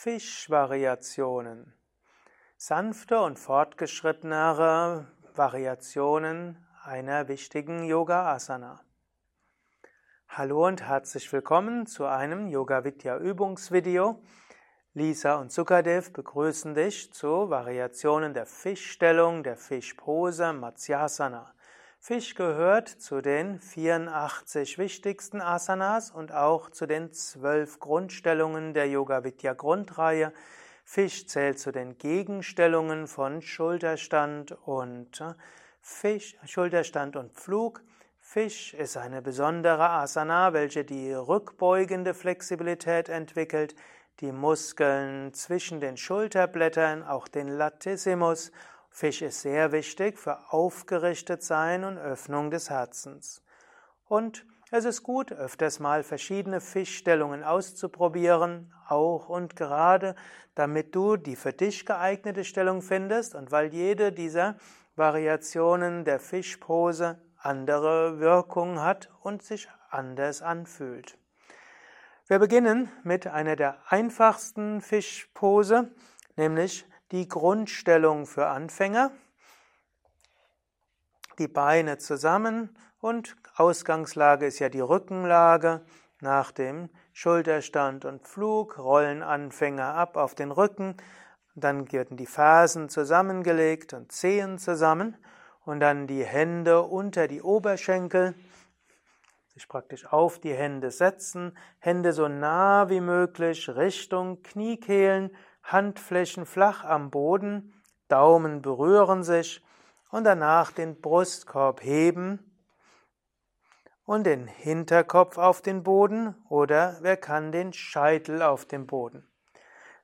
Fischvariationen. Sanfte und fortgeschrittenere Variationen einer wichtigen Yoga Asana. Hallo und herzlich willkommen zu einem Yoga Vidya Übungsvideo. Lisa und Sukadev begrüßen dich zu Variationen der Fischstellung, der Fischpose, Matsyasana. Fisch gehört zu den 84 wichtigsten Asanas und auch zu den zwölf Grundstellungen der Yoga Vidya Grundreihe. Fisch zählt zu den Gegenstellungen von Schulterstand und äh, Fisch, Schulterstand und Pflug. Fisch ist eine besondere Asana, welche die rückbeugende Flexibilität entwickelt, die Muskeln zwischen den Schulterblättern, auch den Latissimus Fisch ist sehr wichtig für aufgerichtet sein und Öffnung des Herzens. Und es ist gut, öfters mal verschiedene Fischstellungen auszuprobieren, auch und gerade, damit du die für dich geeignete Stellung findest und weil jede dieser Variationen der Fischpose andere Wirkungen hat und sich anders anfühlt. Wir beginnen mit einer der einfachsten Fischpose, nämlich die Grundstellung für Anfänger. Die Beine zusammen und Ausgangslage ist ja die Rückenlage. Nach dem Schulterstand und Flug rollen Anfänger ab auf den Rücken. Dann werden die Fersen zusammengelegt und Zehen zusammen und dann die Hände unter die Oberschenkel, sich praktisch auf die Hände setzen, Hände so nah wie möglich Richtung Kniekehlen Handflächen flach am Boden, Daumen berühren sich und danach den Brustkorb heben und den Hinterkopf auf den Boden oder wer kann den Scheitel auf dem Boden.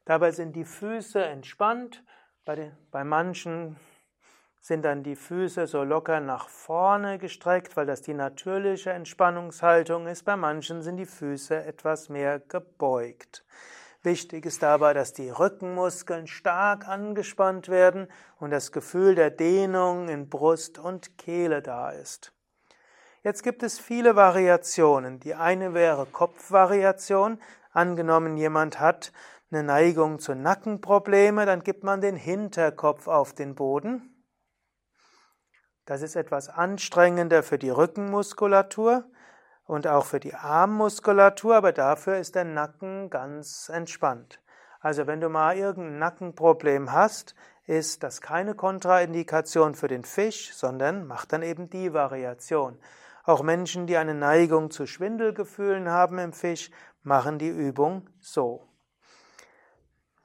Dabei sind die Füße entspannt, bei, den, bei manchen sind dann die Füße so locker nach vorne gestreckt, weil das die natürliche Entspannungshaltung ist. Bei manchen sind die Füße etwas mehr gebeugt. Wichtig ist dabei, dass die Rückenmuskeln stark angespannt werden und das Gefühl der Dehnung in Brust und Kehle da ist. Jetzt gibt es viele Variationen. Die eine wäre Kopfvariation. Angenommen, jemand hat eine Neigung zu Nackenprobleme, dann gibt man den Hinterkopf auf den Boden. Das ist etwas anstrengender für die Rückenmuskulatur und auch für die Armmuskulatur, aber dafür ist der Nacken ganz entspannt. Also wenn du mal irgendein Nackenproblem hast, ist das keine Kontraindikation für den Fisch, sondern mach dann eben die Variation. Auch Menschen, die eine Neigung zu Schwindelgefühlen haben im Fisch, machen die Übung so.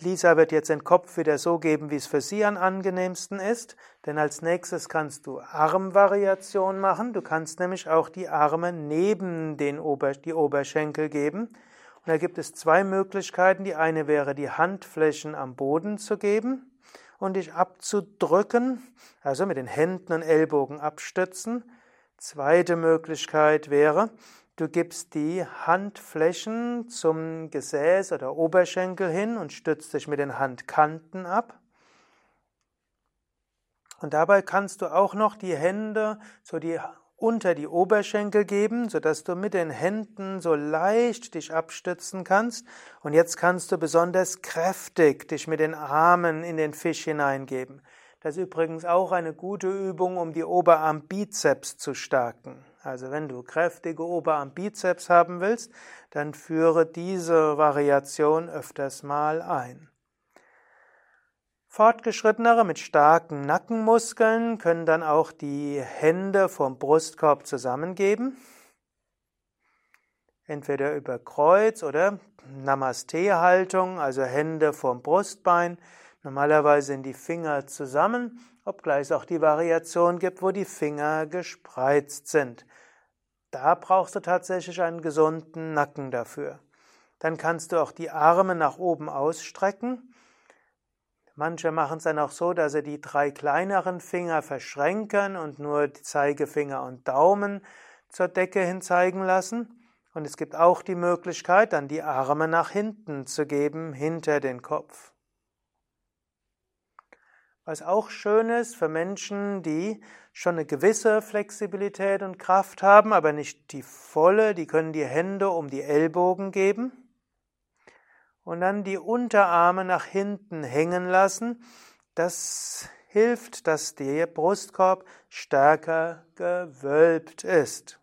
Lisa wird jetzt den Kopf wieder so geben, wie es für sie am angenehmsten ist, denn als nächstes kannst du Armvariation machen. Du kannst nämlich auch die Arme neben den Ober die Oberschenkel geben. Und da gibt es zwei Möglichkeiten. Die eine wäre, die Handflächen am Boden zu geben und dich abzudrücken, also mit den Händen und Ellbogen abstützen. Zweite Möglichkeit wäre, Du gibst die Handflächen zum Gesäß oder Oberschenkel hin und stützt dich mit den Handkanten ab. Und dabei kannst du auch noch die Hände so die unter die Oberschenkel geben, sodass du mit den Händen so leicht dich abstützen kannst. Und jetzt kannst du besonders kräftig dich mit den Armen in den Fisch hineingeben. Das ist übrigens auch eine gute Übung, um die Oberarmbizeps zu stärken. Also wenn du kräftige Oberarmbizeps haben willst, dann führe diese Variation öfters mal ein. Fortgeschrittenere mit starken Nackenmuskeln können dann auch die Hände vom Brustkorb zusammengeben. Entweder über Kreuz oder Namaste-Haltung, also Hände vom Brustbein. Normalerweise sind die Finger zusammen, obgleich es auch die Variation gibt, wo die Finger gespreizt sind. Da brauchst du tatsächlich einen gesunden Nacken dafür. Dann kannst du auch die Arme nach oben ausstrecken. Manche machen es dann auch so, dass sie die drei kleineren Finger verschränken und nur die Zeigefinger und Daumen zur Decke hin zeigen lassen. Und es gibt auch die Möglichkeit, dann die Arme nach hinten zu geben, hinter den Kopf. Was auch schön ist für Menschen, die schon eine gewisse Flexibilität und Kraft haben, aber nicht die volle, die können die Hände um die Ellbogen geben und dann die Unterarme nach hinten hängen lassen. Das hilft, dass der Brustkorb stärker gewölbt ist.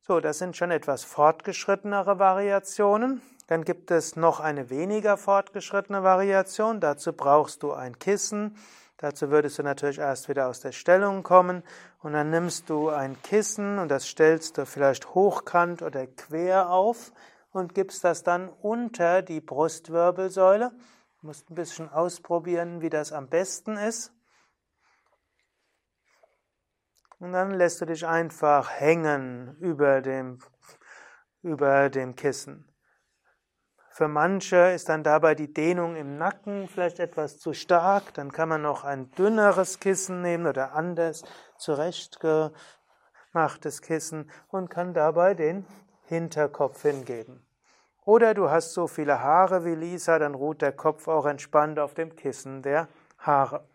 So, das sind schon etwas fortgeschrittenere Variationen. Dann gibt es noch eine weniger fortgeschrittene Variation. Dazu brauchst du ein Kissen. Dazu würdest du natürlich erst wieder aus der Stellung kommen und dann nimmst du ein Kissen und das stellst du vielleicht hochkant oder quer auf und gibst das dann unter die Brustwirbelsäule. Du musst ein bisschen ausprobieren, wie das am besten ist. Und dann lässt du dich einfach hängen über dem, über dem Kissen. Für manche ist dann dabei die Dehnung im Nacken vielleicht etwas zu stark. Dann kann man noch ein dünneres Kissen nehmen oder anders zurechtgemachtes Kissen und kann dabei den Hinterkopf hingeben. Oder du hast so viele Haare wie Lisa, dann ruht der Kopf auch entspannt auf dem Kissen der Haare.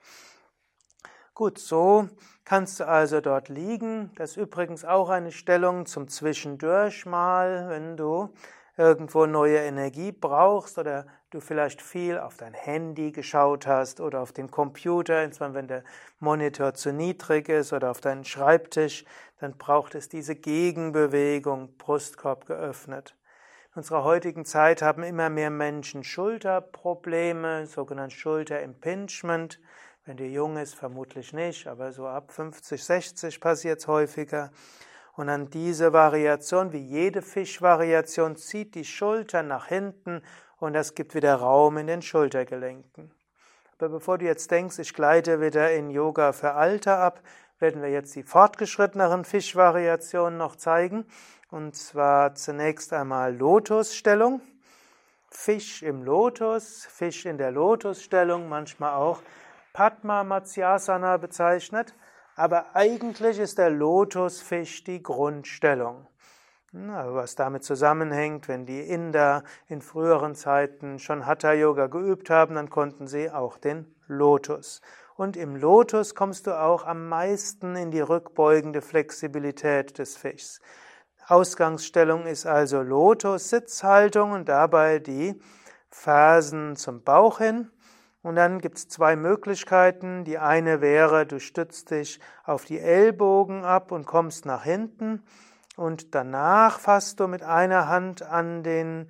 Gut, so kannst du also dort liegen. Das ist übrigens auch eine Stellung zum Zwischendurch mal, wenn du irgendwo neue Energie brauchst oder du vielleicht viel auf dein Handy geschaut hast oder auf den Computer, insbesondere wenn der Monitor zu niedrig ist oder auf deinen Schreibtisch, dann braucht es diese Gegenbewegung, Brustkorb geöffnet. In unserer heutigen Zeit haben immer mehr Menschen Schulterprobleme, sogenanntes Schulterimpingement. Wenn du jung ist, vermutlich nicht, aber so ab 50, 60 passiert es häufiger. Und an diese Variation, wie jede Fischvariation, zieht die Schulter nach hinten und das gibt wieder Raum in den Schultergelenken. Aber bevor du jetzt denkst, ich gleite wieder in Yoga für Alter ab, werden wir jetzt die fortgeschritteneren Fischvariationen noch zeigen. Und zwar zunächst einmal Lotusstellung. Fisch im Lotus, Fisch in der Lotusstellung, manchmal auch Padma Matsyasana bezeichnet. Aber eigentlich ist der Lotusfisch die Grundstellung. Was damit zusammenhängt, wenn die Inder in früheren Zeiten schon Hatha Yoga geübt haben, dann konnten sie auch den Lotus. Und im Lotus kommst du auch am meisten in die rückbeugende Flexibilität des Fischs. Ausgangsstellung ist also Lotus, Sitzhaltung und dabei die Fersen zum Bauch hin und dann gibt es zwei Möglichkeiten. Die eine wäre, du stützt dich auf die Ellbogen ab und kommst nach hinten. Und danach fasst du mit einer Hand an den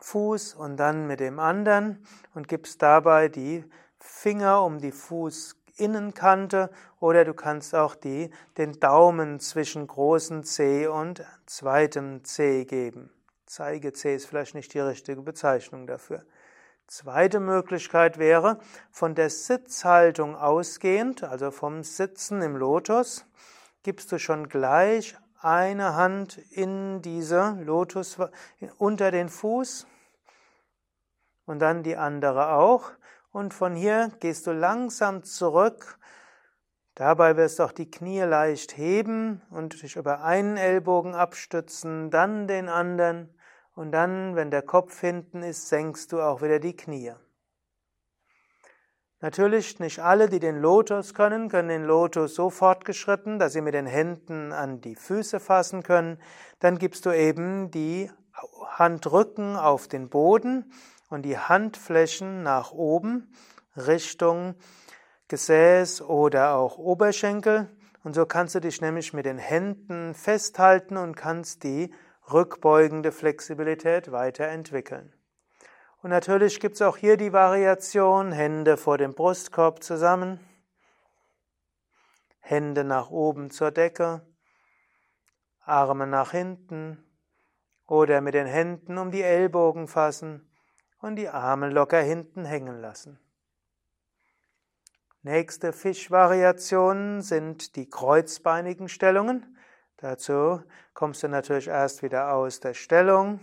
Fuß und dann mit dem anderen und gibst dabei die Finger um die Fußinnenkante oder du kannst auch die, den Daumen zwischen großen C und zweitem C geben. Zeige C ist vielleicht nicht die richtige Bezeichnung dafür. Zweite Möglichkeit wäre, von der Sitzhaltung ausgehend, also vom Sitzen im Lotus, gibst du schon gleich eine Hand in diese Lotus unter den Fuß und dann die andere auch. Und von hier gehst du langsam zurück. Dabei wirst du auch die Knie leicht heben und dich über einen Ellbogen abstützen, dann den anderen und dann, wenn der Kopf hinten ist, senkst du auch wieder die Knie. Natürlich nicht alle, die den Lotus können, können den Lotus so fortgeschritten, dass sie mit den Händen an die Füße fassen können. Dann gibst du eben die Handrücken auf den Boden und die Handflächen nach oben Richtung Gesäß oder auch Oberschenkel. Und so kannst du dich nämlich mit den Händen festhalten und kannst die rückbeugende Flexibilität weiterentwickeln. Und natürlich gibt es auch hier die Variation Hände vor dem Brustkorb zusammen, Hände nach oben zur Decke, Arme nach hinten oder mit den Händen um die Ellbogen fassen und die Arme locker hinten hängen lassen. Nächste Fischvariationen sind die kreuzbeinigen Stellungen. Dazu kommst du natürlich erst wieder aus der Stellung,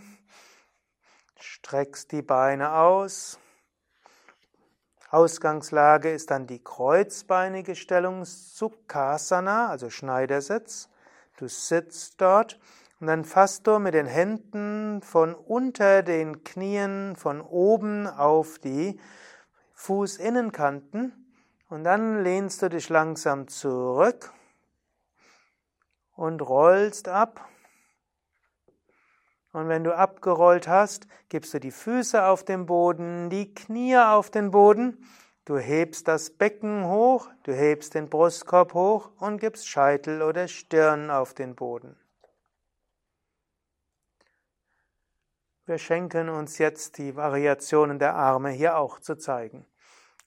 streckst die Beine aus. Ausgangslage ist dann die kreuzbeinige Stellung Sukhasana, also Schneidersitz. Du sitzt dort und dann fasst du mit den Händen von unter den Knien von oben auf die Fußinnenkanten und dann lehnst du dich langsam zurück und rollst ab Und wenn du abgerollt hast, gibst du die Füße auf den Boden, die Knie auf den Boden, du hebst das Becken hoch, du hebst den Brustkorb hoch und gibst Scheitel oder Stirn auf den Boden. Wir schenken uns jetzt die Variationen der Arme hier auch zu zeigen.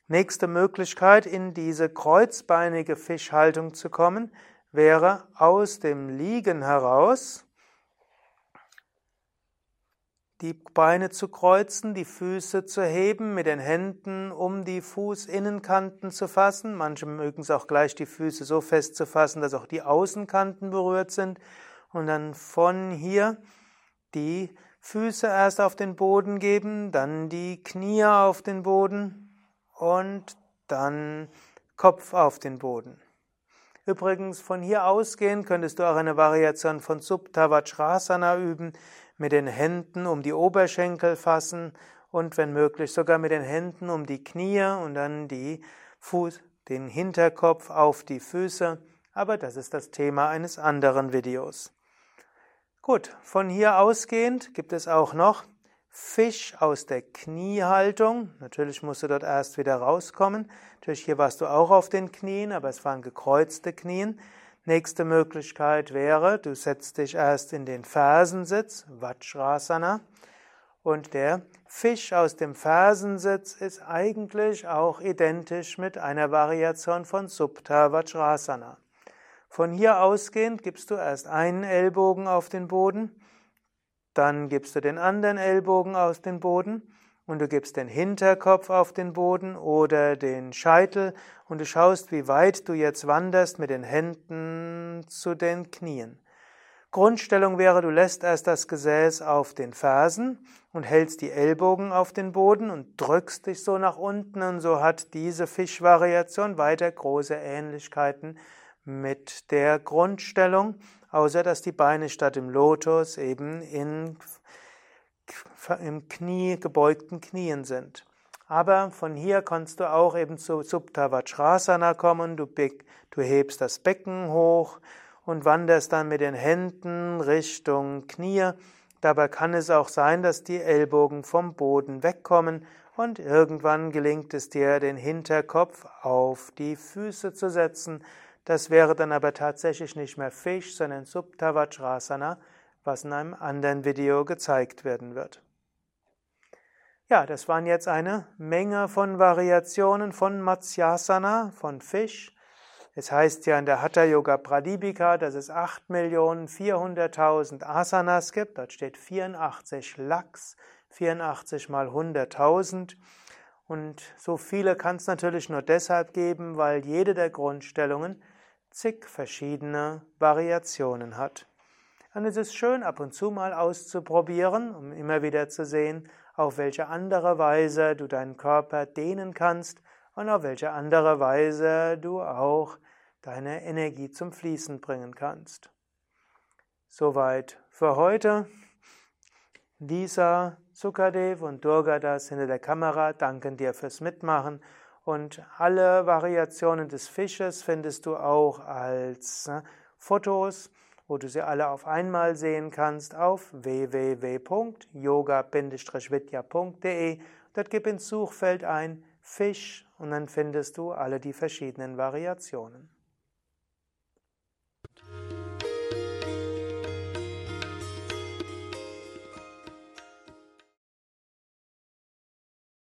Nächste Möglichkeit, in diese kreuzbeinige Fischhaltung zu kommen, wäre aus dem Liegen heraus die Beine zu kreuzen, die Füße zu heben, mit den Händen um die Fußinnenkanten zu fassen. Manche mögen es auch gleich die Füße so fest zu fassen, dass auch die Außenkanten berührt sind. Und dann von hier die Füße erst auf den Boden geben, dann die Knie auf den Boden und dann Kopf auf den Boden. Übrigens, von hier ausgehend könntest du auch eine Variation von Subta Vajrasana üben, mit den Händen um die Oberschenkel fassen und wenn möglich sogar mit den Händen um die Knie und dann die Fuß, den Hinterkopf auf die Füße. Aber das ist das Thema eines anderen Videos. Gut, von hier ausgehend gibt es auch noch Fisch aus der Kniehaltung. Natürlich musst du dort erst wieder rauskommen. Natürlich hier warst du auch auf den Knien, aber es waren gekreuzte Knien. Nächste Möglichkeit wäre, du setzt dich erst in den Fersensitz, Vajrasana, und der Fisch aus dem Fersensitz ist eigentlich auch identisch mit einer Variation von Subta Vajrasana. Von hier ausgehend gibst du erst einen Ellbogen auf den Boden, dann gibst du den anderen Ellbogen aus dem Boden und du gibst den Hinterkopf auf den Boden oder den Scheitel und du schaust, wie weit du jetzt wanderst mit den Händen zu den Knien. Grundstellung wäre, du lässt erst das Gesäß auf den Fersen und hältst die Ellbogen auf den Boden und drückst dich so nach unten und so hat diese Fischvariation weiter große Ähnlichkeiten mit der Grundstellung, außer dass die Beine statt im Lotus eben in im Knie, gebeugten Knien sind. Aber von hier kannst du auch eben zu Subta Vajrasana kommen. Du, du hebst das Becken hoch und wanderst dann mit den Händen Richtung Knie. Dabei kann es auch sein, dass die Ellbogen vom Boden wegkommen und irgendwann gelingt es dir, den Hinterkopf auf die Füße zu setzen. Das wäre dann aber tatsächlich nicht mehr Fisch, sondern Subta Vajrasana, was in einem anderen Video gezeigt werden wird. Ja, das waren jetzt eine Menge von Variationen von Matsyasana, von Fisch. Es heißt ja in der Hatha Yoga Pradipika, dass es 8.400.000 Asanas gibt. Dort steht 84 Lachs, 84 mal 100.000. Und so viele kann es natürlich nur deshalb geben, weil jede der Grundstellungen zig verschiedene Variationen hat. Und es ist schön, ab und zu mal auszuprobieren, um immer wieder zu sehen, auf welche andere Weise du deinen Körper dehnen kannst und auf welche andere Weise du auch deine Energie zum Fließen bringen kannst. Soweit für heute. Lisa, Sukadev und Durgadas hinter der Kamera danken dir fürs Mitmachen und alle Variationen des Fisches findest du auch als ne, Fotos wo du sie alle auf einmal sehen kannst auf www.yoga-vidya.de. Dort gib ins Suchfeld ein Fisch und dann findest du alle die verschiedenen Variationen.